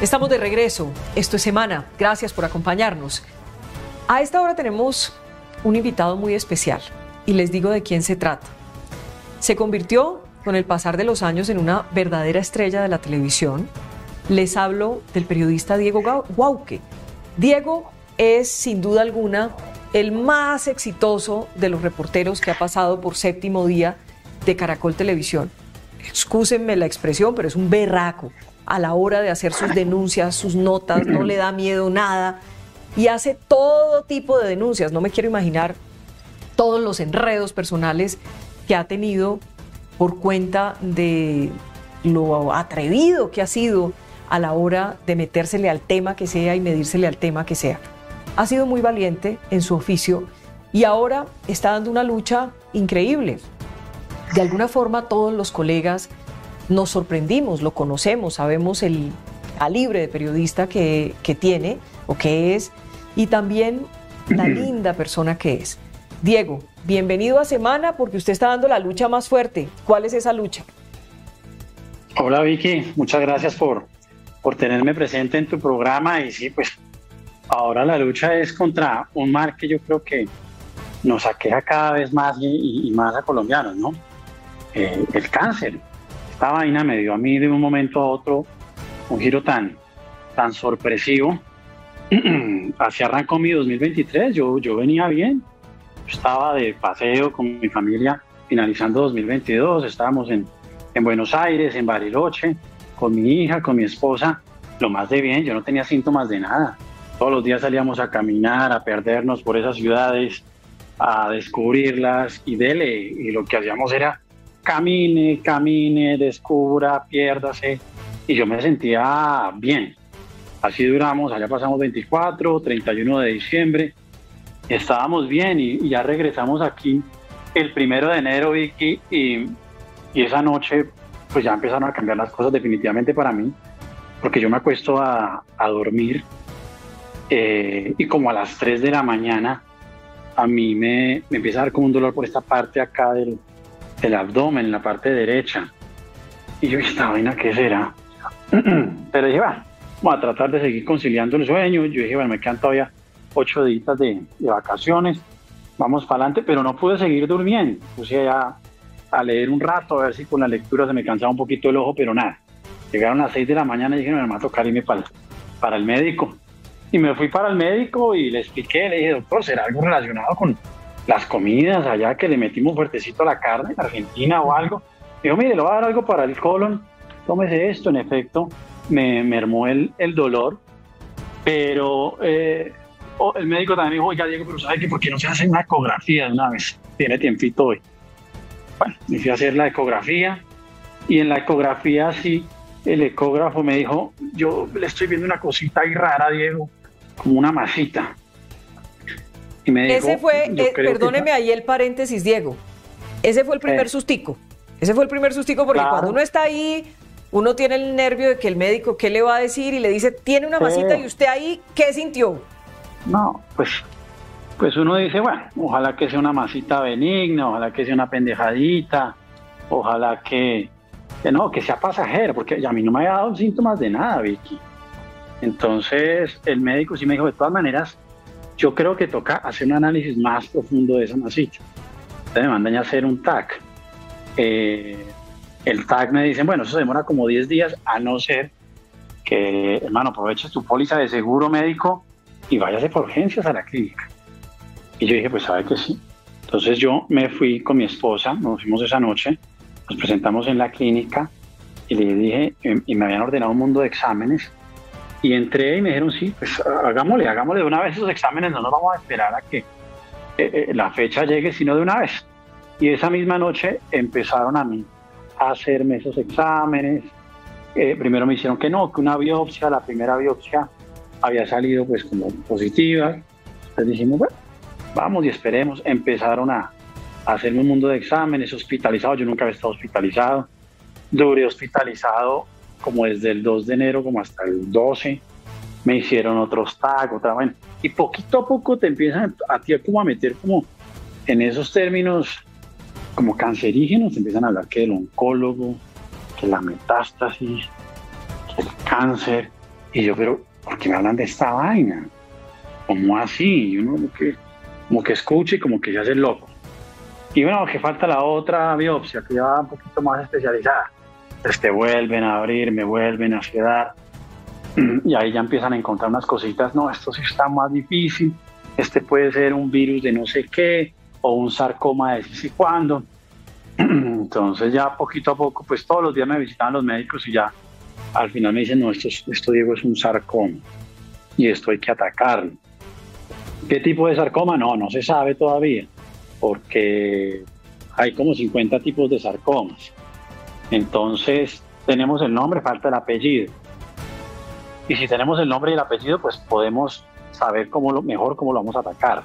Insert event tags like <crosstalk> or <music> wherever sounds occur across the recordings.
Estamos de regreso. Esto es Semana. Gracias por acompañarnos. A esta hora tenemos un invitado muy especial y les digo de quién se trata. Se convirtió con el pasar de los años en una verdadera estrella de la televisión. Les hablo del periodista Diego Guauque. Diego es sin duda alguna el más exitoso de los reporteros que ha pasado por séptimo día de Caracol Televisión. Excúsenme la expresión, pero es un berraco a la hora de hacer sus denuncias, sus notas, no le da miedo nada y hace todo tipo de denuncias. No me quiero imaginar todos los enredos personales que ha tenido por cuenta de lo atrevido que ha sido a la hora de metérsele al tema que sea y medírsele al tema que sea. Ha sido muy valiente en su oficio y ahora está dando una lucha increíble. De alguna forma todos los colegas nos sorprendimos, lo conocemos, sabemos el calibre de periodista que, tiene o que es y también la <clears throat> linda persona que es. Diego, bienvenido a Semana porque usted está dando la lucha más fuerte. ¿Cuál es esa lucha? Hola Vicky, muchas gracias por, por tenerme presente en tu programa y sí, pues ahora la lucha es contra un mal que yo creo que nos aqueja cada vez más y, más a colombianos, ¿no? Eh, el cáncer esta vaina me dio a mí de un momento a otro un giro tan, tan sorpresivo. <clears throat> Así arrancó mi 2023, yo, yo venía bien, estaba de paseo con mi familia finalizando 2022, estábamos en, en Buenos Aires, en Bariloche, con mi hija, con mi esposa, lo más de bien, yo no tenía síntomas de nada. Todos los días salíamos a caminar, a perdernos por esas ciudades, a descubrirlas y dele. Y lo que hacíamos era camine, camine, descubra, piérdase. Y yo me sentía bien. Así duramos, allá pasamos 24, 31 de diciembre. Estábamos bien y, ya regresamos aquí el primero de enero, Vicky, y, y esa noche pues ya empezaron a cambiar las cosas definitivamente para mí, porque yo me acuesto a, a dormir eh, y como a las 3 de la mañana a mí me, me empieza a dar como un dolor por esta parte acá del, el abdomen, en la parte derecha. Y yo, ¿esta vaina qué será? <clears throat> Pero dije, va, vamos a tratar de seguir conciliando el sueño. Yo dije, bueno, me quedan todavía ocho días de, vacaciones, vamos para adelante, pero no pude seguir durmiendo. Puse ya a leer un rato, a ver si con la lectura se me cansaba un poquito el ojo, pero nada. Llegaron a las seis de la mañana y dije, me va a tocar irme para, para el médico. Y me fui para el médico y le expliqué, le dije, doctor, ¿será algo relacionado con, las comidas allá que le metimos fuertecito a la carne en Argentina o algo. Dijo, mire, le voy a dar algo para el colon, tómese esto. En efecto, me mermó el, el dolor, pero eh, el médico también dijo, oiga, Diego, pero ¿sabe que por qué no se hace una ecografía de una vez? Tiene tiempito hoy. Bueno, me fui a hacer la ecografía y en la ecografía sí, el ecógrafo me dijo, yo le estoy viendo una cosita ahí rara, Diego, como una masita. Ese fue, eh, perdóneme ahí el paréntesis, Diego. Ese fue el primer eh. sustico. Ese fue el primer sustico porque cuando uno está ahí, uno tiene el nervio de que el médico, ¿qué le va a decir? Y le dice, tiene una masita y usted ahí, ¿qué sintió? No, pues, pues uno dice, bueno, ojalá que sea una masita benigna, ojalá que sea una pendejadita, ojalá que, que no, que sea pasajero, porque a mí no me había dado síntomas de nada, Vicky. Entonces el médico sí me dijo, de todas maneras, yo creo que toca hacer un análisis más profundo de esa masita. Entonces me mandan hacer un TAC. Eh, el TAC me dicen, bueno, eso se demora como 10 días, a no ser que, hermano, aproveches tu póliza de seguro médico y vayas de urgencias a la clínica. Y yo dije, pues sabe que sí. Entonces yo me fui con mi esposa, nos fuimos esa noche, nos presentamos en la clínica y le dije, y me habían ordenado un mundo de exámenes y entré y me dijeron, sí, pues hagámosle, hagámosle de una vez esos exámenes, no nos vamos a esperar a que eh, eh, la fecha llegue, sino de una vez. Y esa misma noche empezaron a mí a hacerme esos exámenes. Eh, primero me hicieron que no, que una biopsia, la primera biopsia había salido pues como positiva. Entonces dijimos, bueno, vamos y esperemos. Empezaron a, a hacerme un mundo de exámenes, hospitalizado. Yo nunca había estado hospitalizado. Duré hospitalizado como desde el 2 de enero como hasta el 12, me hicieron otros tag, otra vez. Y poquito a poco te empiezan a ti como a meter como en esos términos como cancerígenos, te empiezan a hablar que del oncólogo, que la metástasis, que el cáncer. Y yo, pero, ¿por qué me hablan de esta vaina? ¿Cómo así? Y uno como que, como que escucha y como que se hace loco. Y bueno, que falta la otra biopsia, que ya va un poquito más especializada. Entonces te vuelven a abrir, me vuelven a quedar. Y ahí ya empiezan a encontrar unas cositas. No, esto sí está más difícil. Este puede ser un virus de no sé qué o un sarcoma de sí cuándo. Entonces ya poquito a poco, pues todos los días me visitaban los médicos y ya al final me dicen, no, esto, esto Diego es un sarcoma y esto hay que atacarlo. ¿Qué tipo de sarcoma? No, no se sabe todavía porque hay como 50 tipos de sarcomas. Entonces, tenemos el nombre, falta el apellido. Y si tenemos el nombre y el apellido, pues podemos saber cómo lo, mejor cómo lo vamos a atacar.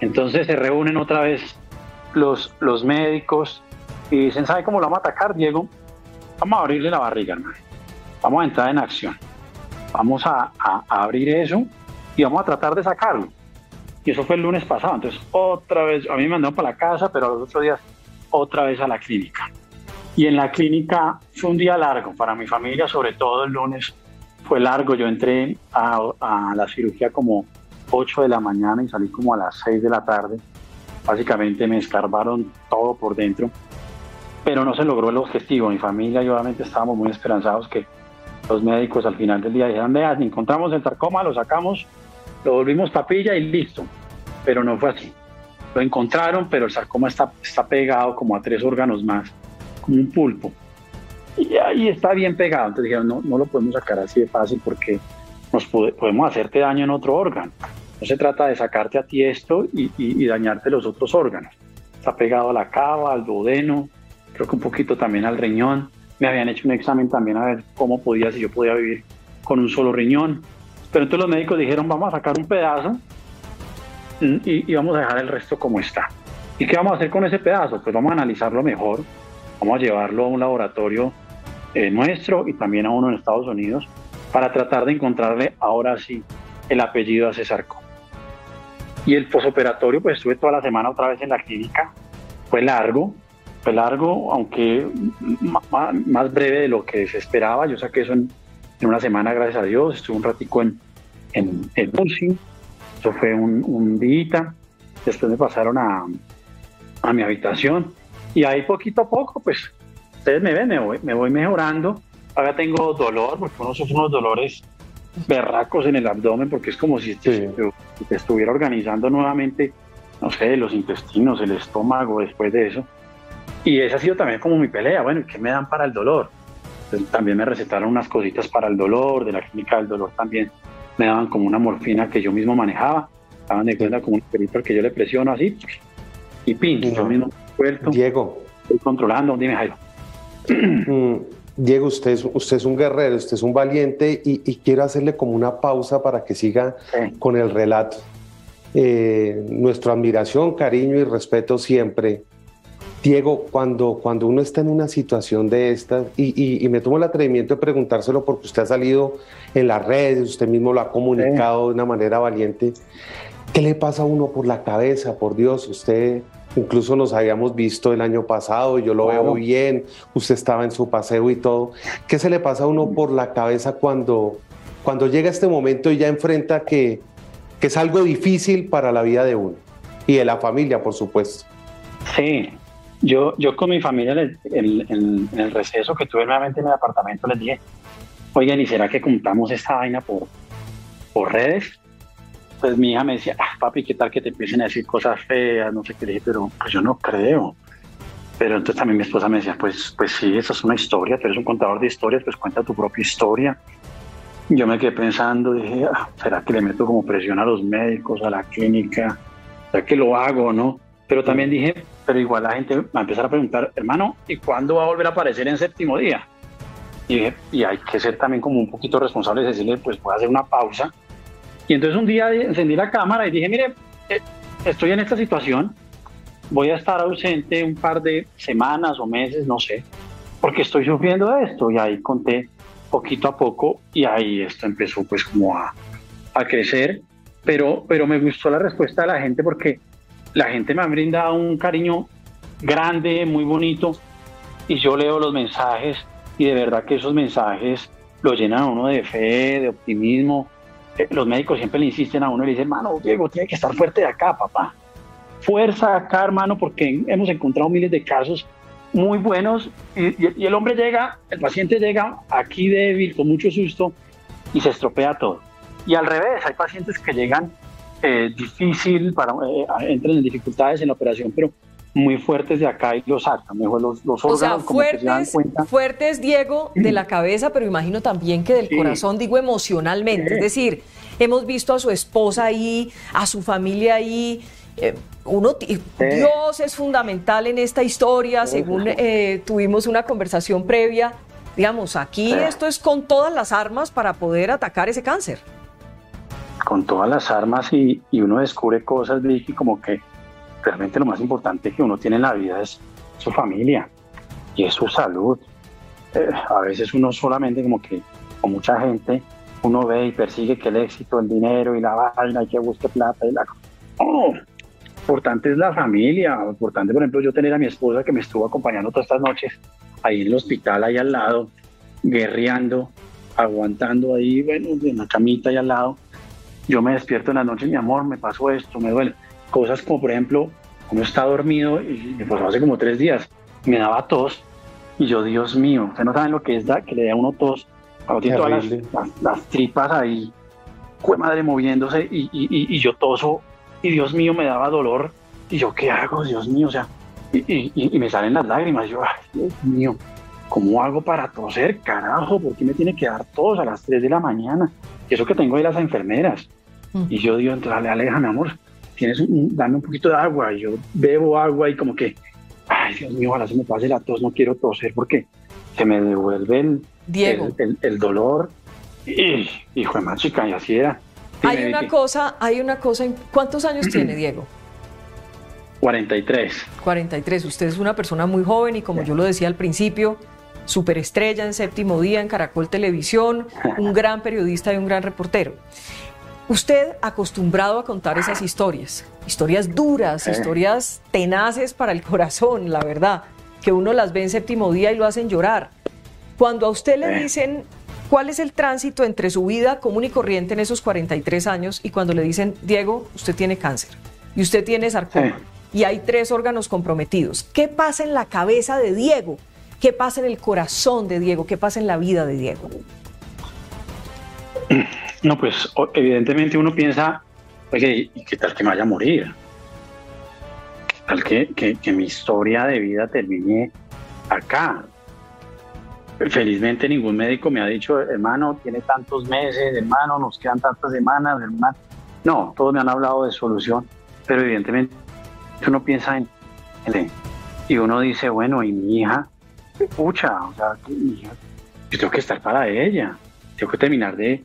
Entonces se reúnen otra vez los, los médicos y dicen, ¿sabe cómo lo vamos a atacar, Diego? Vamos a abrirle la barriga, hermano. Vamos a entrar en acción. Vamos a abrir eso y vamos a tratar de sacarlo. Y eso fue el lunes pasado. Entonces, otra vez, a mí me mandaron para la casa, pero a los otros días, otra vez a la clínica. Y en la clínica fue un día largo para mi familia, sobre todo el lunes fue largo. Yo entré a, la cirugía como 8 de la mañana y salí como a las 6 de la tarde. Básicamente me escarbaron todo por dentro, pero no se logró el objetivo. Mi familia y obviamente estábamos muy esperanzados que los médicos al final del día dijeran, vean, encontramos el sarcoma, lo sacamos lo volvimos papilla y listo. Pero no fue así. Lo encontraron, pero el sarcoma está, está pegado como a tres órganos más, como un pulpo. Y ahí está bien pegado. Entonces dijeron, no, no lo podemos sacar así de fácil porque nos podemos hacerte daño en otro órgano. No se trata de sacarte a ti esto y, y, dañarte los otros órganos. Está pegado a la cava, al duodeno, creo que un poquito también al riñón. Me habían hecho un examen también a ver cómo podía, si yo podía vivir con un solo riñón. Pero entonces los médicos dijeron, vamos a sacar un pedazo y, vamos a dejar el resto como está. ¿Y qué vamos a hacer con ese pedazo? Pues vamos a analizarlo mejor, vamos a llevarlo a un laboratorio eh, nuestro y también a uno en Estados Unidos para tratar de encontrarle ahora sí el apellido a ese sarcoma. Y el posoperatorio, pues estuve toda la semana otra vez en la clínica, fue largo, fue largo, aunque más breve de lo que se esperaba, yo saqué eso en en una semana, gracias a Dios, estuve un ratico en, en, en eso fue un, un día, después me pasaron a, a mi habitación y ahí poquito a poco, pues, ustedes me ven, me voy, me voy mejorando, ahora tengo dolor, porque uno sufre unos dolores berracos en el abdomen, porque es como si te, estuviera organizando nuevamente, no sé, los intestinos, el estómago después de eso. Y esa ha sido también como mi pelea, bueno, ¿qué me dan para el dolor? también me recetaron unas cositas para el dolor, de la clínica del dolor también me daban como una morfina que yo mismo manejaba, estaban de cuenta como un perito que yo le presiono así y pin, yo mismo Diego. Estoy controlando, dime Jairo. Mm, Diego, usted es, usted es un guerrero, usted es un valiente y, quiero hacerle como una pausa para que siga con el relato. Eh, nuestra admiración, cariño y respeto siempre Diego, cuando, cuando uno está en una situación de esta, y, me tomo el atrevimiento de preguntárselo porque usted ha salido en las redes, usted mismo lo ha comunicado de una manera valiente, ¿qué le pasa a uno por la cabeza? Por Dios, usted incluso nos habíamos visto el año pasado, yo lo veo bien, usted estaba en su paseo y todo. ¿Qué se le pasa a uno por la cabeza cuando, cuando llega este momento y ya enfrenta que, que es algo difícil para la vida de uno y de la familia, por supuesto? Sí, yo, yo con mi familia en, el receso que tuve nuevamente en el apartamento les dije, oigan, ¿y será que contamos esta vaina por, por redes? Pues mi hija me decía, ah, papi, ¿qué tal que te empiecen a decir cosas feas? No sé qué, le dije, pero pues yo no creo. Pero entonces también mi esposa me decía, pues, pues sí, esa es una historia, tú eres un contador de historias, pues cuenta tu propia historia. Yo me quedé pensando, dije, ah, ¿será que le meto como presión a los médicos, a la clínica? ¿Será que lo hago no? Pero también dije, pero igual la gente va a empezar a preguntar, hermano, ¿y cuándo va a volver a aparecer en séptimo día? Y, y hay que ser también como un poquito responsable y decirle, pues voy a hacer una pausa. Y entonces un día encendí la cámara y dije, mire, eh, estoy en esta situación, voy a estar ausente un par de semanas o meses, no sé, porque estoy sufriendo de esto. Y ahí conté poquito a poco y ahí esto empezó pues como a, a crecer. Pero, pero me gustó la respuesta de la gente porque la gente me ha brindado un cariño grande, muy bonito, y yo leo los mensajes y de verdad que esos mensajes lo llenan a uno de fe, de optimismo. Los médicos siempre le insisten a uno y le dicen, hermano, Diego, tiene que estar fuerte de acá, papá. Fuerza acá, hermano, porque hemos encontrado miles de casos muy buenos y, el hombre llega, el paciente llega aquí débil, con mucho susto y se estropea todo. Y al revés, hay pacientes que llegan eh, difícil, para, eh, entran en dificultades en la operación, pero muy fuertes de acá y los sacan, mejor los, los órganos o sea, fuertes, fuertes, Diego, de la cabeza, pero imagino también que del corazón, digo emocionalmente, es decir, hemos visto a su esposa ahí, a su familia ahí, eh, uno, Dios es fundamental en esta historia, según eh, tuvimos una conversación previa, digamos, aquí esto es con todas las armas para poder atacar ese cáncer. Con todas las armas y, y uno descubre cosas, Vicky, como que realmente lo más importante que uno tiene en la vida es su familia y es su salud. Eh, a veces uno solamente como que con mucha gente uno ve y persigue que el éxito, el dinero y la vaina y que busque plata y la... Oh, importante es la familia, importante por ejemplo yo tener a mi esposa que me estuvo acompañando todas estas noches ahí en el hospital ahí al lado, guerreando, aguantando ahí, bueno, en la camita ahí al lado. Yo me despierto en la noche, mi amor, me pasó esto, me duele cosas como por ejemplo, uno está dormido y me pasó hace como tres días, me daba tos y yo, Dios mío, ustedes no saben lo que es da, que le da a uno tos, cuando tiene todas las, tripas ahí, fue madre moviéndose y, y, yo toso y Dios mío me daba dolor y yo, ¿qué hago? Dios mío, o sea, y, me salen las lágrimas, yo, ay, Dios mío, ¿cómo hago para toser? Carajo, ¿por qué me tiene que dar tos a las 3 de la mañana? Y eso que tengo ahí las enfermeras. Mm. Y yo digo, entonces, aleja, mi amor, tienes un, dame un poquito de agua, y yo bebo agua y como que, ay Dios mío, ojalá se me pase la tos, no quiero toser porque se me devuelve el, Diego. el, dolor. Y, hijo de más chica, y así era. hay una cosa, hay una cosa, ¿cuántos años <clears throat> tiene Diego? 43. 43, usted es una persona muy joven y como yo lo decía al principio, superestrella en séptimo día en Caracol Televisión, un <laughs> gran periodista y un gran reportero. Usted acostumbrado a contar esas historias, historias duras, historias tenaces para el <laughs> corazón, la verdad, que uno las ve en séptimo día y lo hacen llorar. Cuando a usted le dicen cuál es el tránsito entre su vida común y corriente en esos 43 años y cuando le dicen, Diego, usted tiene cáncer y usted tiene sarcoma y hay tres órganos comprometidos, ¿qué pasa en la cabeza de Diego? ¿Qué pasa en el corazón de Diego? ¿Qué pasa en la vida de Diego? <clears throat> No, pues evidentemente uno piensa, oye, ¿y qué tal que me vaya a morir? ¿Qué tal que, que, mi historia de vida termine acá? Felizmente ningún médico me ha dicho, hermano, tiene tantos meses, hermano, nos quedan tantas semanas, hermano. No, todos me han hablado de solución, pero evidentemente uno piensa en, en y uno dice, bueno, y mi hija, pucha, o sea, yo tengo que estar para ella, tengo que terminar de,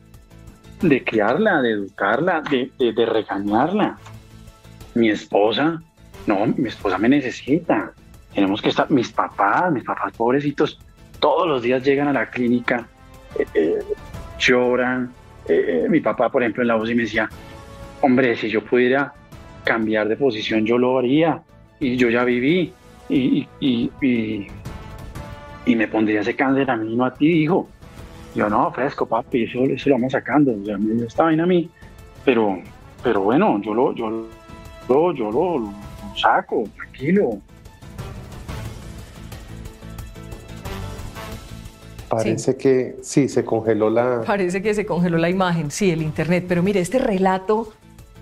de criarla, de educarla, de, de, regañarla. Mi esposa, no, mi esposa me necesita. Tenemos que estar, mis papás, mis papás pobrecitos, todos los días llegan a la clínica, eh, eh, lloran. Eh, mi papá, por ejemplo, en la voz y me decía, hombre, si yo pudiera cambiar de posición, yo lo haría. Y yo ya viví. Y, y, y, y me pondría ese cáncer a mí, no a ti, hijo. Yo, no, fresco, papi, eso, eso lo vamos sacando. O sea, esta vaina a mí. Pero, pero bueno, yo lo, yo, lo, yo lo, saco, tranquilo. Parece que sí, se congeló la... Parece que se congeló la imagen, sí, el internet. Pero mire, este relato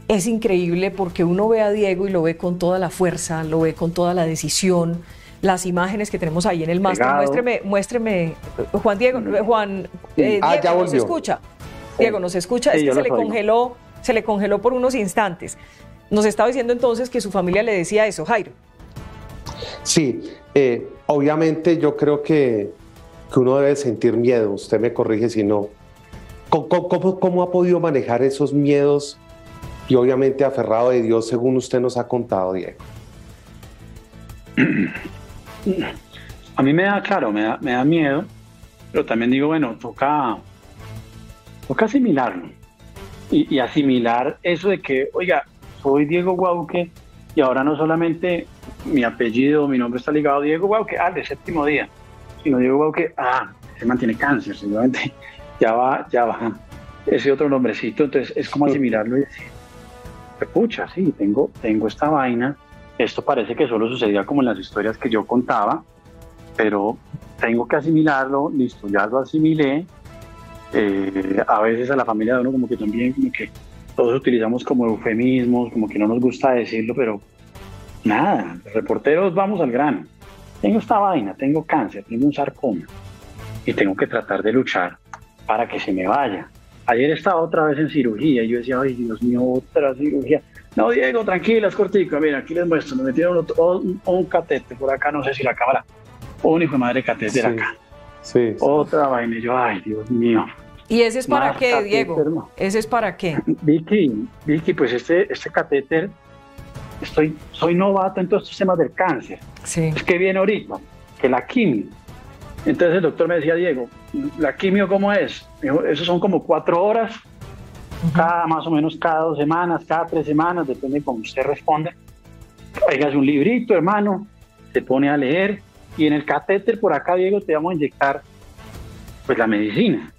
es increíble porque uno ve a Diego y lo ve con toda la fuerza, lo ve con toda la decisión, las imágenes que tenemos ahí en el máster. Muéstreme, muéstreme, Juan Diego, Juan, eh, ah, Diego, ¿nos escucha? Diego, ¿nos escucha? es que se le congeló, se le congeló por unos instantes. Nos estaba diciendo entonces que su familia le decía eso, Jairo. Sí, eh, obviamente yo creo que, que, uno debe sentir miedo, usted me corrige si no. ¿Cómo, cómo ha podido manejar esos miedos y obviamente aferrado de Dios según usted nos ha contado, Diego? <clears throat> a mí me da, claro, me da, me da miedo, pero también digo, bueno, toca, toca asimilarlo. Y, asimilar eso de que, oiga, soy Diego Guauque y ahora no solamente mi apellido, mi nombre está ligado a Diego Guauque, al de séptimo día. y no digo que, ah, se mantiene cáncer, seguramente <laughs> ya va, ya va ese otro nombrecito, entonces es como asimilarlo y decir, pucha, sí, tengo, tengo esta vaina, esto parece que solo sucedía como en las historias que yo contaba, pero tengo que asimilarlo, listo, ya lo asimilé, eh, a veces a la familia de uno como que también como que todos utilizamos como eufemismos, como que no nos gusta decirlo, pero nada, reporteros vamos al grano. Tengo esta vaina, tengo cáncer, tengo un sarcoma y tengo que tratar de luchar para que se me vaya. Ayer estaba otra vez en cirugía y yo decía, ay Dios mío, otra cirugía. No, Diego, tranquila, es cortico. Mira, aquí les muestro. Me metieron un, un, catete por acá, no sé si la cámara. Un hijo de madre catéter acá. Sí, Otra vaina. Yo, ay, Dios mío. ¿Y ese es para qué, Diego? ¿Ese es para qué? <laughs> Vicky, Vicky, pues este, este catéter, estoy, soy novato en todos estos temas del cáncer. Sí. Es que viene ahorita, que la quimio. Entonces el doctor me decía, Diego, ¿la quimio cómo es? Eso son como cuatro horas, cada más o menos cada dos semanas, cada tres semanas, depende de cómo usted responde. Hágase un librito, hermano, se pone a leer y en el catéter por acá, Diego, te vamos a inyectar pues la medicina.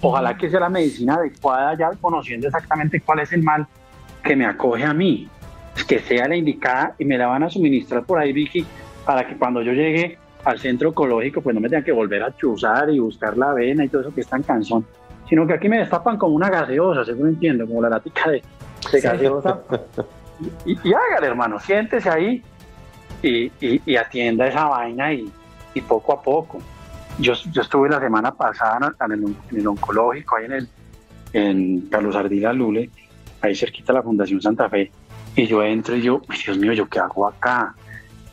Ojalá que sea la medicina adecuada, ya conociendo exactamente cuál es el mal que me acoge a mí, que sea la indicada y me la van a suministrar por ahí, Vicky, para que cuando yo llegue al centro ecológico, pues no me tengan que volver a chuzar y buscar la avena y todo eso que es tan cansón, sino que aquí me destapan como una gaseosa, según entiendo, como la lática de, gaseosa. y, hágale, hermano, siéntese ahí y, atienda esa vaina y, poco a poco. Yo, yo estuve la semana pasada en el, oncológico, ahí en el en Carlos Ardila Lule, ahí cerquita de la Fundación Santa Fe, y yo entro y yo, Dios mío, ¿yo qué hago acá?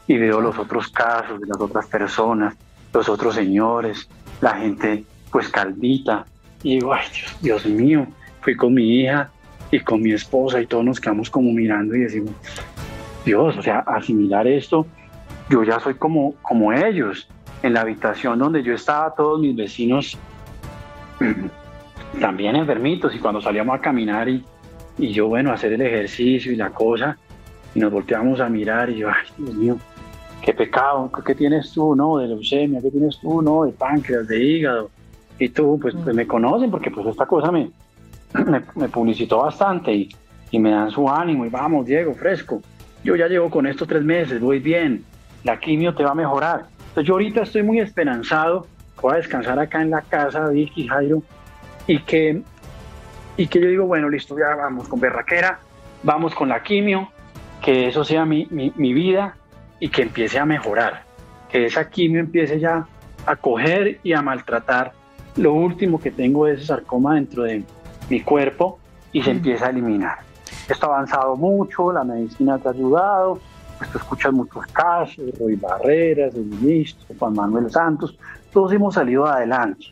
y veo los otros casos de las otras personas, los otros señores, la gente pues calvita, y digo, ay Dios, Dios mío, fui con mi hija y con mi esposa y todos nos quedamos como mirando y decimos, Dios, o sea, asimilar esto, yo ya soy como, como ellos. En la habitación donde yo estaba, todos mis vecinos <clears throat> también enfermitos y cuando salíamos a caminar y, y yo, bueno, hacer el ejercicio y la cosa, y nos volteamos a mirar y yo, ay, Dios mío, qué pecado, ¿qué tienes tú, no? De leucemia, ¿qué tienes tú, no? De páncreas, de hígado. Y tú, pues, pues me conocen porque pues esta cosa <clears throat> me, me, publicitó bastante y, y, me dan su ánimo y vamos, Diego, fresco. Yo ya llevo con esto tres meses, voy bien, la quimio te va a mejorar. Entonces yo ahorita estoy muy esperanzado, voy a descansar acá en la casa, Vicky, Jairo, y que, y que yo digo, bueno, listo, ya vamos con berraquera, vamos con la quimio, que eso sea mi, mi, mi vida, y que empiece a mejorar, que esa quimio empiece ya a coger y a maltratar lo último que tengo ese sarcoma dentro de mi cuerpo y se empieza a eliminar. Esto ha avanzado mucho, la medicina te ha ayudado, pues tú escuchas muchos casos, Roy Barreras, el ministro, Juan Manuel Santos, todos hemos salido adelante.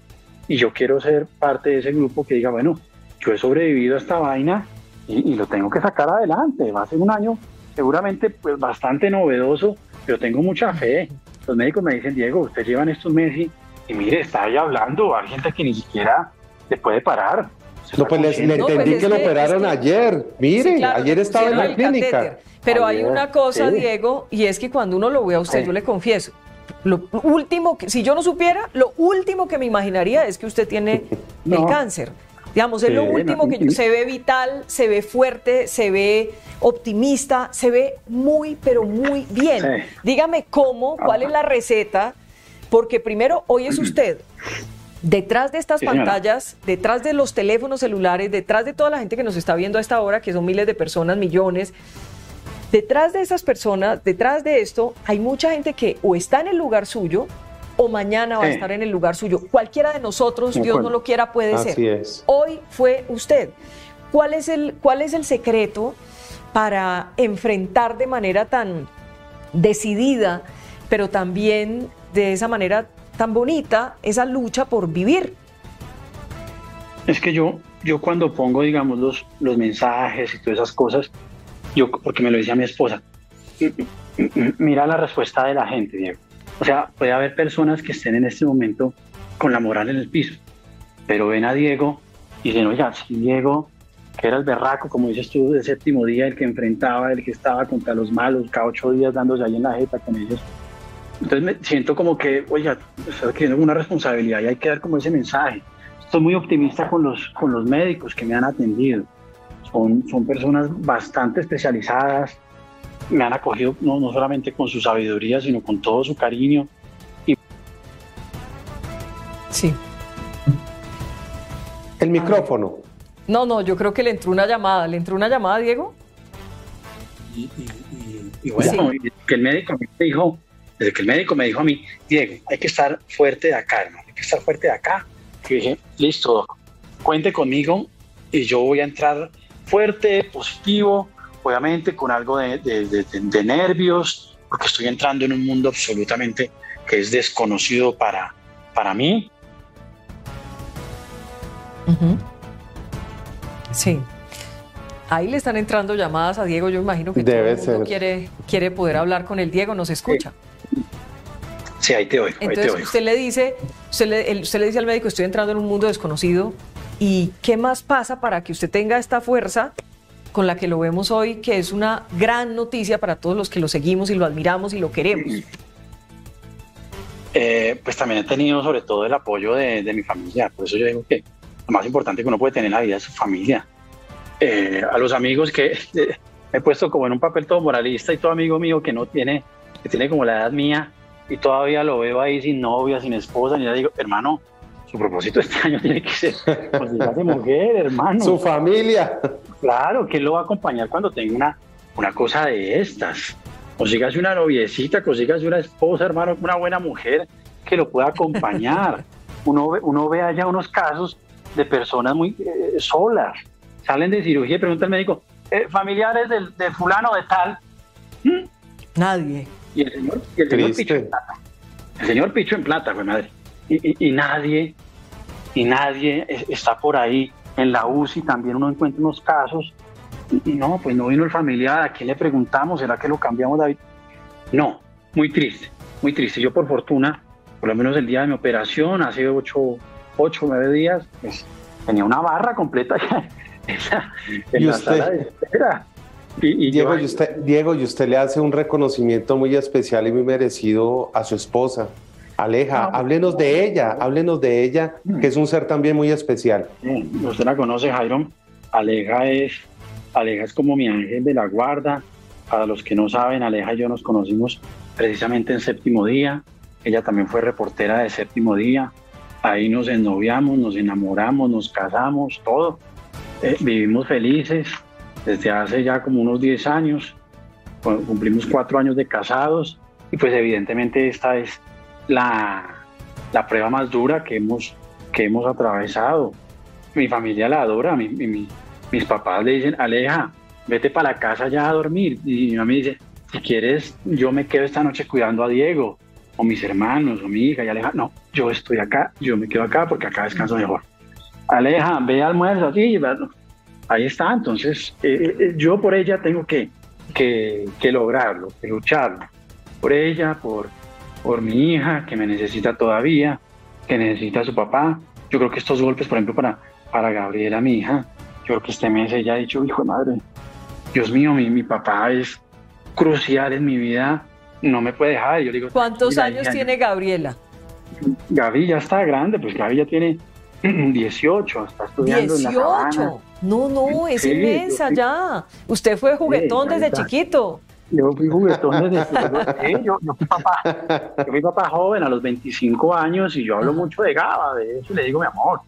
Y yo quiero ser parte de ese grupo que diga, bueno, yo he sobrevivido a esta vaina y, y lo tengo que sacar adelante. Va a ser un año seguramente pues bastante novedoso, pero tengo mucha fe. Los médicos me dicen, Diego, usted llevan estos meses y, mire, está ahí hablando, hay gente que ni siquiera se puede parar. No, pues le, entendí pues que, lo operaron ayer. Mire, ayer estaba en la clínica. Pero hay una cosa, Diego, y es que cuando uno lo ve a usted, yo le confieso, lo último que, si yo no supiera, lo último que me imaginaría es que usted tiene <laughs> el cáncer. Digamos, es lo último que se ve vital, se ve fuerte, se ve optimista, se ve muy, pero muy bien. Dígame cómo, cuál es la receta, porque primero, hoy es usted. Detrás de estas pantallas, detrás de los teléfonos celulares, detrás de toda la gente que nos está viendo a esta hora, que son miles de personas, millones, detrás de esas personas, detrás de esto, hay mucha gente que o está en el lugar suyo o mañana va a estar en el lugar suyo. Cualquiera de nosotros, Dios no lo quiera, puede Así ser. Es. Hoy fue usted. ¿Cuál es, el, ¿Cuál es el secreto para enfrentar de manera tan decidida, pero también de esa manera tan bonita, esa lucha por vivir? Es que yo, yo cuando pongo, digamos, los, los mensajes y todas esas cosas, yo, porque me lo decía mi esposa, mira la respuesta de la gente, Diego. O sea, puede haber personas que estén en este momento con la moral en el piso, pero ven a Diego y dicen, oiga, si Diego que era el berraco, como dices tú, de séptimo día, el que enfrentaba, el que estaba contra los malos, cada ocho días dándose ahí en la jeta con ellos. Entonces me siento como que, oiga, estoy adquiriendo una responsabilidad y hay que dar como ese mensaje. Estoy muy optimista con los, con los médicos que me han atendido. Son, son personas bastante especializadas, me han acogido no, no solamente con su sabiduría, sino con todo su cariño. Y... Sí. El micrófono. No, no, yo creo que le entró una llamada. ¿Le entró una llamada, Diego? Y, bueno, que el médico me dijo, desde que el médico me dijo a mí, Diego, hay que estar fuerte de acá, hermano, hay que estar fuerte de acá. Y dije, listo, cuente conmigo y yo voy a entrar fuerte, positivo, obviamente con algo de, nervios, porque estoy entrando en un mundo absolutamente que es desconocido para, para mí. Sí. Ahí le están entrando llamadas a Diego. Yo imagino que Debe todo el mundo quiere, quiere poder hablar con el Diego. ¿Nos escucha? Sí, ahí te oigo. Entonces usted le dice, usted le, usted le dice al médico, estoy entrando en un mundo desconocido. ¿Y qué más pasa para que usted tenga esta fuerza con la que lo vemos hoy, que es una gran noticia para todos los que lo seguimos y lo admiramos y lo queremos? Eh, pues también he tenido sobre todo el apoyo de, mi familia. Por eso yo digo que lo más importante que uno puede tener en la vida es su familia. Eh, a los amigos que <laughs> he puesto como en un papel todo moralista y todo amigo mío que no tiene, que tiene como la edad mía y todavía lo veo ahí sin novia, sin esposa, y le digo, hermano, su propósito este año <laughs> tiene que ser de mujer, hermano. Su familia. Claro, que lo va a acompañar cuando tenga una, una cosa de estas. Consígase una noviecita, consígase una esposa, hermano, una buena mujer que lo pueda acompañar. <laughs> uno, ve, uno ve allá unos casos de personas muy eh, solas. Salen de cirugía y pregunta al médico, eh, familiares del, de fulano de tal. ¿Mm? Nadie. Y el señor, y el señor Picho en plata. El señor Picho en plata, pues madre. Y, y, nadie, y nadie está por ahí. En la UCI también uno encuentra unos casos. Y, no, pues no vino el familiar. ¿A quién le preguntamos? ¿Será que lo cambiamos, David? No, muy triste, muy triste. Yo, por fortuna, por lo menos el día de mi operación, hace ocho, ocho nueve días, pues, tenía una barra completa <laughs> en ¿Y la usted? sala de espera. Y, Diego, y usted, Diego, y usted le hace un reconocimiento muy especial y muy merecido a su esposa. Aleja, ah, háblenos de ella, háblenos de ella, mm. que es un ser también muy especial. usted la conoce, Jairo. Aleja es, Aleja es como mi ángel de la guarda. Para los que no saben, Aleja y yo nos conocimos precisamente en séptimo día. Ella también fue reportera de séptimo día. Ahí nos ennoviamos, nos enamoramos, nos casamos, todo. Eh, vivimos felices desde hace ya como unos 10 años, cumplimos cuatro años de casados y pues evidentemente esta es la, la prueba más dura que hemos, que hemos atravesado. Mi familia la adora, mis papás le dicen, Aleja, vete para la casa ya a dormir. Y mi mamá me dice, si quieres, yo me quedo esta noche cuidando a Diego, o mis hermanos, o mi hija. Y Aleja, no, yo estoy acá, yo me quedo acá porque acá descanso mejor. Aleja, ve almuerzo, así, ahí está. Entonces, eh, eh, eh, yo por ella tengo que, que, lograrlo, que lucharlo. Por ella, por, por mi hija, que me necesita todavía, que necesita a su papá. Yo creo que estos golpes, por ejemplo, para, para Gabriela, mi hija, yo creo que este mes ella ha dicho, hijo de madre, Dios mío, mi, mi papá es crucial en mi vida, no me puede dejar. Yo digo, ¿Cuántos años tiene Gabriela? Gaby ya está grande, pues Gaby ya tiene <clears throat> 18, está estudiando 18. en la No, no, es inmensa ya. Usted fue juguetón desde chiquito. Yo fui juguetón desde <laughs> chiquito. yo, yo, fui papá, yo fui papá joven a los 25 años y yo hablo mucho de Gaba, de eso y le digo, mi amor,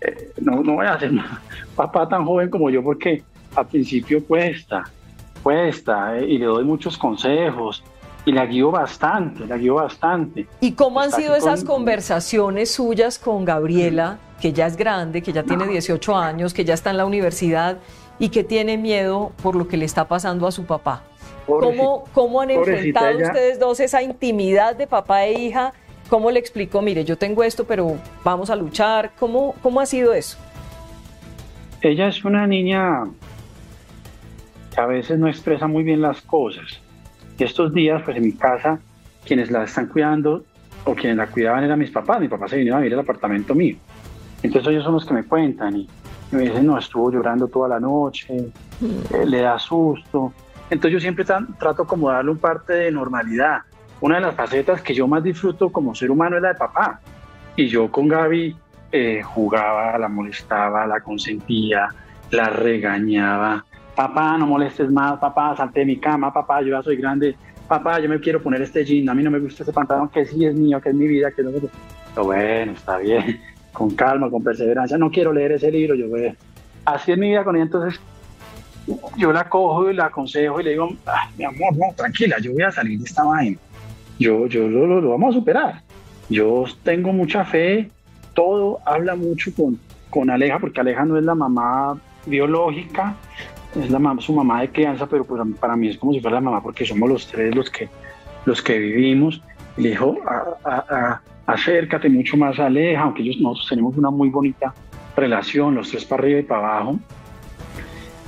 eh, no, no voy a ser <laughs> papá tan joven como yo porque al principio cuesta, cuesta, eh, y le doy muchos consejos y la guío bastante, la guío bastante. ¿Y cómo han sido esas conversaciones suyas con Gabriela, que ya es grande, que ya tiene 18 años, que ya está en la universidad y que tiene miedo por lo que le está pasando a su papá? ¿Cómo, ¿Cómo, han enfrentado ustedes dos esa intimidad de papá e hija? ¿Cómo le explicó, mire, yo tengo esto, pero vamos a luchar? ¿Cómo, cómo ha sido eso? Ella es una niña que a veces no expresa muy bien las cosas y estos días, pues en mi casa, quienes la están cuidando o quienes la cuidaban eran mis papás. Mi papá se vino a vivir al apartamento mío. Entonces ellos son los que me cuentan y, me dicen, no, estuvo llorando toda la noche, eh, le da susto. Entonces yo siempre trato como darle un parte de normalidad. una de las facetas que yo más disfruto como ser humano es la de papá. Y yo con Gaby eh, jugaba, la molestaba, la consentía, la regañaba. Papá, no molestes más, papá, salte de mi cama, papá, yo ya soy grande, papá, yo me quiero poner este jean, a mí no me gusta ese pantalón que sí es mío, que es mi vida, que no Pero bueno, está bien, con calma, con perseverancia, no quiero leer ese libro, yo voy. Así es mi vida con ella, entonces yo la cojo y la aconsejo y le digo, mi amor, no, tranquila, yo voy a salir de esta vaina. Yo, yo lo, lo, vamos a superar. Yo tengo mucha fe, todo habla mucho con, con Aleja, porque Aleja no es la mamá biológica, es la su mamá de crianza, pero pues para mí es como si fuera la mamá, porque somos los tres los que, los que vivimos. le dijo, acércate mucho más Aleja, aunque ellos nosotros tenemos una muy bonita relación, los tres para arriba y para abajo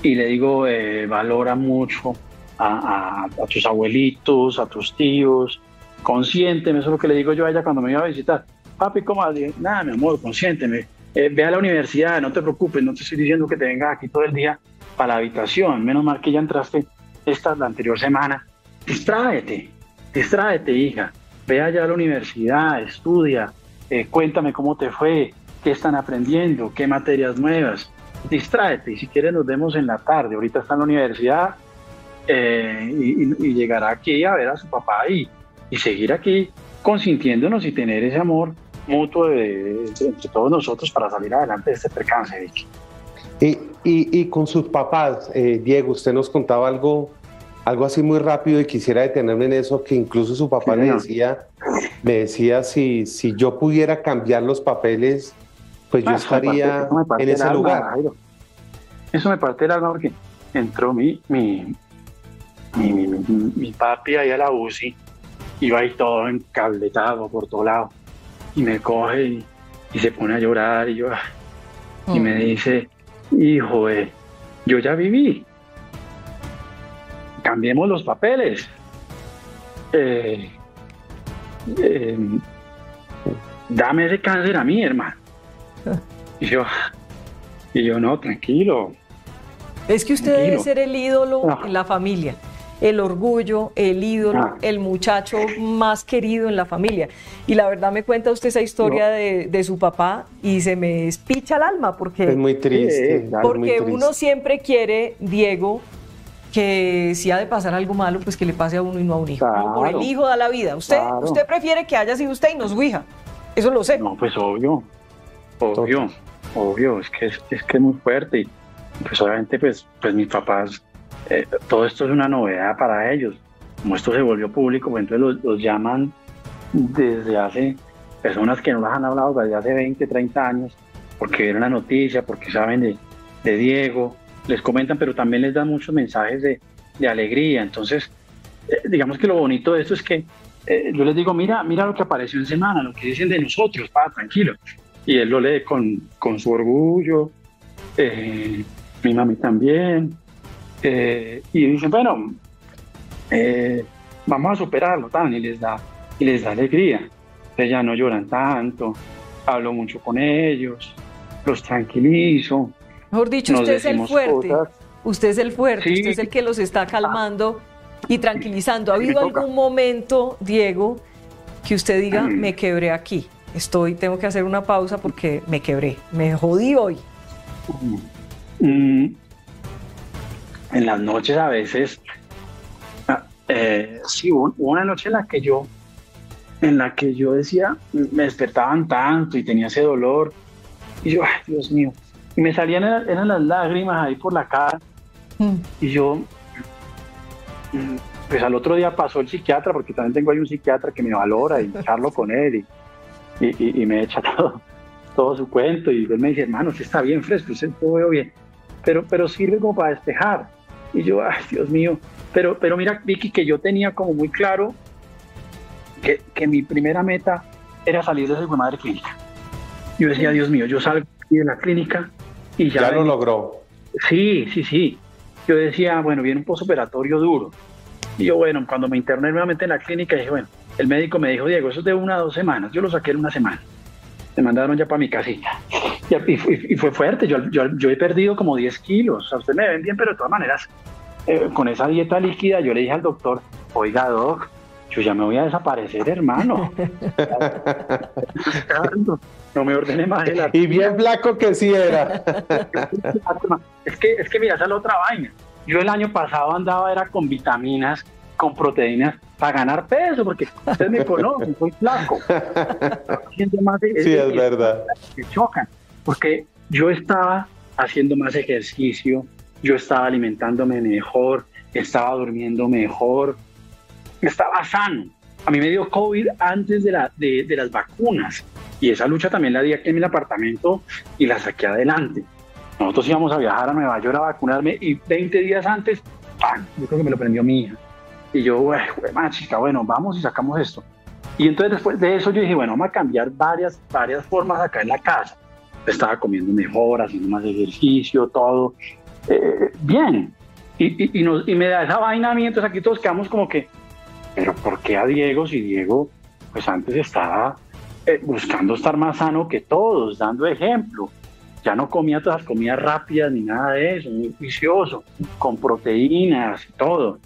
y le digo, eh, valora mucho a, tus abuelitos, a tus tíos, consiénteme, eso es lo que le digo yo a ella cuando me iba a visitar. Papi, ¿cómo Nada, mi amor, consiénteme. Eh, ve a la universidad, no te preocupes, no te estoy diciendo que te vengas aquí todo el día para la habitación. Menos mal que ya entraste esta la anterior semana. Distráete, distráete, hija. Ve allá a la universidad, estudia, eh, cuéntame cómo te fue, qué están aprendiendo, qué materias nuevas distráete y si quieres nos vemos en la tarde. Ahorita está en la universidad eh, y, llegará aquí a ver a su papá y, y seguir aquí consintiéndonos y tener ese amor mutuo de, entre todos nosotros para salir adelante de este percance, Vicky. Y, y, con sus papás, eh, Diego, usted nos contaba algo, algo así muy rápido y quisiera detenerme en eso, que incluso su papá le decía, me decía si, si yo pudiera cambiar los papeles pues yo ah, estaría en ese lugar. Eso me parte el alma porque entró mi, mi, mi, papi ahí a la UCI, iba ahí todo encabletado por todo lado, y me coge y, se pone a llorar y yo, y me dice, hijo, eh, yo ya viví, cambiemos los papeles. Eh, eh, dame ese cáncer a mí, hermano. Y yo, y yo no, tranquilo. Es que usted debe ser el ídolo en la familia, el orgullo, el ídolo, ah. el muchacho más querido en la familia. Y la verdad me cuenta usted esa historia de, su papá y se me espicha el alma porque... Es muy triste. porque uno siempre quiere, Diego, que si ha de pasar algo malo, pues que le pase a uno y no a un hijo. Por el hijo da la vida. Usted, usted prefiere que haya sido usted y no su hija. Eso lo sé. No, pues obvio. Obvio, obvio, es que es, que es muy fuerte y pues obviamente pues, pues mis papás, eh, todo esto es una novedad para ellos. Como esto se volvió público, pues entonces los, llaman desde hace, personas que no las han hablado desde hace 20, 30 años, porque vieron la noticia, porque saben de, de Diego, les comentan, pero también les dan muchos mensajes de, alegría. Entonces, eh, digamos que lo bonito de esto es que eh, yo les digo, mira, mira lo que apareció en semana, lo que dicen de nosotros, pa, tranquilo y él lo lee con, con su orgullo, eh, mi mami también, y dicen, bueno, vamos a superarlo, tan, y les da, y les da alegría. Entonces ya no lloran tanto, hablo mucho con ellos, los tranquilizo. Mejor dicho, usted es el fuerte. Usted es el fuerte, usted es el que los está calmando y tranquilizando. ¿Ha habido algún momento, Diego, que usted diga, mm. me quebré aquí? estoy, tengo que hacer una pausa porque me quebré, me jodí hoy. Mm, en las noches a veces, ah, eh, sí, hubo una noche en la que yo, en la que yo decía, me despertaban tanto y tenía ese dolor, y yo, ay, Dios mío, y me salían eran las lágrimas ahí por la cara, mm. y yo, pues al otro día pasó el psiquiatra, porque también tengo ahí un psiquiatra que me valora y <laughs> charlo con él, y y, me echa <laughs> todo, todo su cuento y él me dice, hermano, si está bien fresco, usted todo veo bien, pero, pero sirve como para despejar. Y yo, ay, Dios mío, pero, pero mira, Vicky, que yo tenía como muy claro que, que mi primera meta era salir de esa madre clínica. Yo decía, Dios mío, yo salgo de la clínica y ya... Ya lo logró. Sí, sí, sí. Yo decía, bueno, viene un postoperatorio duro. Y yo, bueno, cuando me interné nuevamente en la clínica, dije, bueno, el médico me dijo, Diego, eso es de una a dos semanas. Yo lo saqué en una semana. Me mandaron ya para mi casita. Y, fue fuerte. Yo, yo, he perdido como 10 kilos. O sea, usted me ven bien, pero de todas maneras, eh, con esa dieta líquida, yo le dije al doctor, oiga, doc, yo ya me voy a desaparecer, hermano. <laughs> no me ordene más el Y bien blanco que sí era. es que, es que mira, esa es la otra vaina. Yo el año pasado andaba era con vitaminas, con proteínas para ganar peso, porque ustedes me conocen, soy flaco. sí, es, verdad. Me chocan, porque yo estaba haciendo más ejercicio, yo estaba alimentándome mejor, estaba durmiendo mejor, estaba sano. A mí me dio COVID antes de, la, de, las vacunas y esa lucha también la di aquí en mi apartamento y la saqué adelante. Nosotros íbamos a viajar a Nueva York a vacunarme y 20 días antes, ¡pam! Yo creo que me lo prendió mi hija. Y yo, güey, chica, bueno, vamos y sacamos esto. Y entonces después de eso yo dije, bueno, vamos a cambiar varias, varias formas acá en la casa. Estaba comiendo mejor, haciendo más ejercicio, todo. Eh, bien. Y, y, y, me da esa vaina a mí, entonces aquí todos quedamos como que, pero ¿por qué a Diego si Diego, pues antes estaba eh, buscando estar más sano que todos, dando ejemplo? Ya no comía todas las comidas rápidas ni nada de eso, muy vicioso, con proteínas y todo.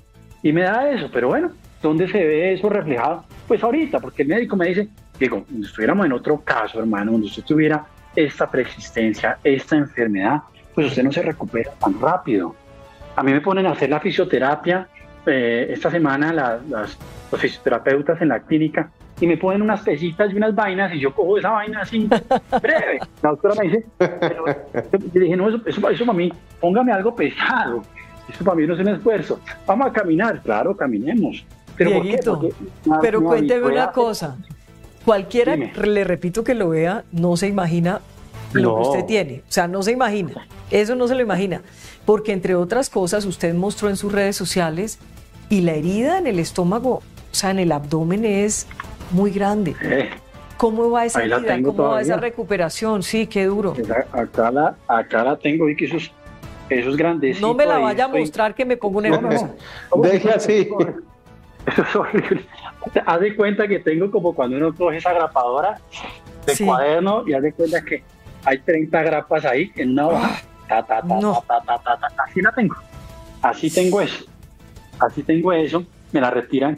Y me da eso, pero bueno, ¿dónde se ve eso reflejado? Pues ahorita, porque el médico me dice, Diego, si estuviéramos en otro caso, hermano, donde usted tuviera esta preexistencia, esta enfermedad, pues usted no se recupera tan rápido. A mí me ponen a hacer la fisioterapia eh, esta semana las, los fisioterapeutas en la clínica y me ponen unas pesitas y unas vainas y yo cojo esa vaina así <laughs> breve. La doctora me dice, pero, yo dije, no, eso, eso, para mí, póngame algo pesado. Eso para mí no es un esfuerzo. Vamos a caminar, claro, caminemos. Pero, pero cuénteme una cosa. Cualquiera, le repito que lo vea, no se imagina lo que usted tiene. O sea, no se imagina. Eso no se lo imagina. Porque entre otras cosas, usted mostró en sus redes sociales y la herida en el estómago, o sea, en el abdomen es muy grande. <laughs> Eh, ¿Cómo va esa herida? ¿Cómo va esa recuperación? Sí, qué duro. Acá la, acá la tengo y que eso es, eso es. No me la vaya a mostrar que me pongo nervioso. No, <laughs> Deje así. Eso es horrible. Haz de cuenta que tengo como cuando uno coge esa grapadora de cuaderno y haz de cuenta que hay 30 grapas ahí en una hoja. Ta, ta, ta, Así la tengo. Así tengo eso. Así tengo eso. Me la retiran